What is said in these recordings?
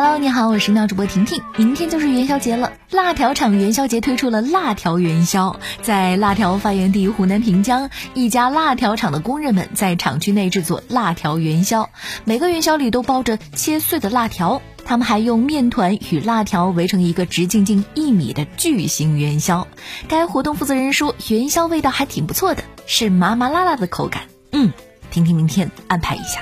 Hello，你好，我是妙主播婷婷。明天就是元宵节了，辣条厂元宵节推出了辣条元宵。在辣条发源地湖南平江，一家辣条厂的工人们在厂区内制作辣条元宵，每个元宵里都包着切碎的辣条。他们还用面团与辣条围成一个直径近一米的巨型元宵。该活动负责人说，元宵味道还挺不错的，是麻麻辣辣的口感。嗯，婷婷明天安排一下。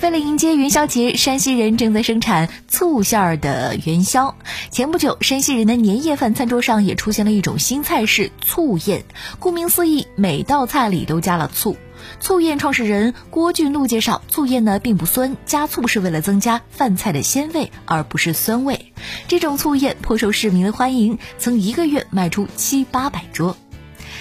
为了迎接元宵节，山西人正在生产醋馅儿的元宵。前不久，山西人的年夜饭餐桌上也出现了一种新菜式——醋宴。顾名思义，每道菜里都加了醋。醋宴创始人郭俊禄介绍，醋宴呢并不酸，加醋是为了增加饭菜的鲜味，而不是酸味。这种醋宴颇受市民的欢迎，曾一个月卖出七八百桌。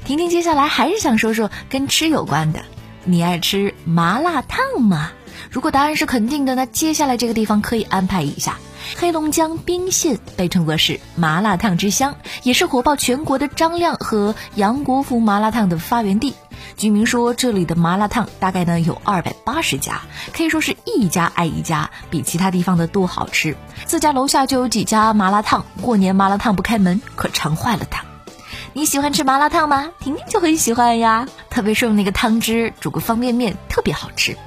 婷婷接下来还是想说说跟吃有关的，你爱吃麻辣烫吗？如果答案是肯定的，那接下来这个地方可以安排一下。黑龙江宾县被称作是麻辣烫之乡，也是火爆全国的张亮和杨国福麻辣烫的发源地。居民说，这里的麻辣烫大概呢有二百八十家，可以说是一家挨一家，比其他地方的都好吃。自家楼下就有几家麻辣烫，过年麻辣烫不开门，可馋坏了他。你喜欢吃麻辣烫吗？婷婷就很喜欢呀，特别是用那个汤汁煮个方便面，特别好吃。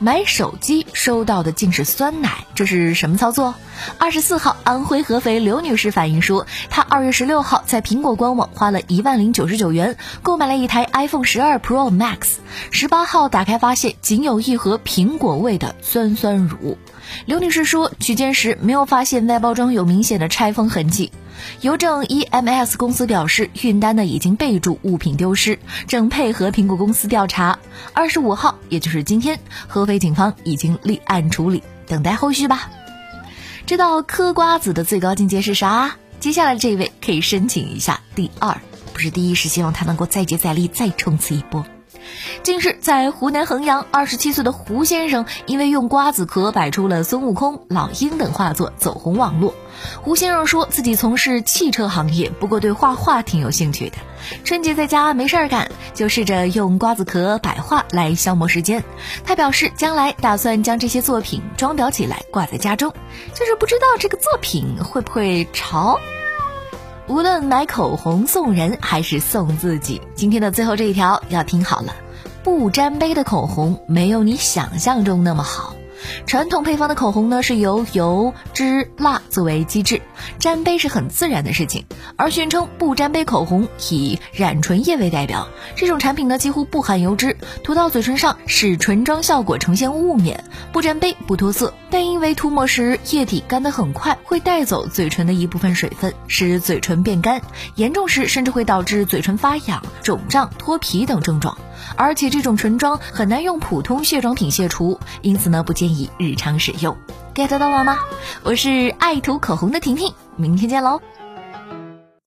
买手机收到的竟是酸奶，这是什么操作？二十四号，安徽合肥刘女士反映说，她二月十六号在苹果官网花了一万零九十九元购买了一台 iPhone 十二 Pro Max，十八号打开发现仅有一盒苹果味的酸酸乳。刘女士说，取件时没有发现外包装有明显的拆封痕迹。邮政 EMS 公司表示，运单呢已经备注物品丢失，正配合苹果公司调查。二十五号，也就是今天，合肥警方已经立案处理，等待后续吧。知道嗑瓜子的最高境界是啥？接下来这位可以申请一下第二，不是第一，是希望他能够再接再厉，再冲刺一波。近日，在湖南衡阳，二十七岁的胡先生因为用瓜子壳摆出了孙悟空、老鹰等画作，走红网络。胡先生说自己从事汽车行业，不过对画画挺有兴趣的。春节在家没事儿干，就试着用瓜子壳摆画来消磨时间。他表示，将来打算将这些作品装裱起来挂在家中，就是不知道这个作品会不会潮。无论买口红送人还是送自己，今天的最后这一条要听好了，不沾杯的口红没有你想象中那么好。传统配方的口红呢，是由油、脂、蜡作为基质，沾杯是很自然的事情。而宣称不沾杯口红以染唇液为代表，这种产品呢几乎不含油脂，涂到嘴唇上使唇妆效果呈现雾面，不沾杯不脱色。但因为涂抹时液体干得很快，会带走嘴唇的一部分水分，使嘴唇变干，严重时甚至会导致嘴唇发痒、肿胀、脱皮等症状。而且这种唇妆很难用普通卸妆品卸除，因此呢不建议日常使用。get 到了吗？我是爱涂口红的婷婷，明天见喽。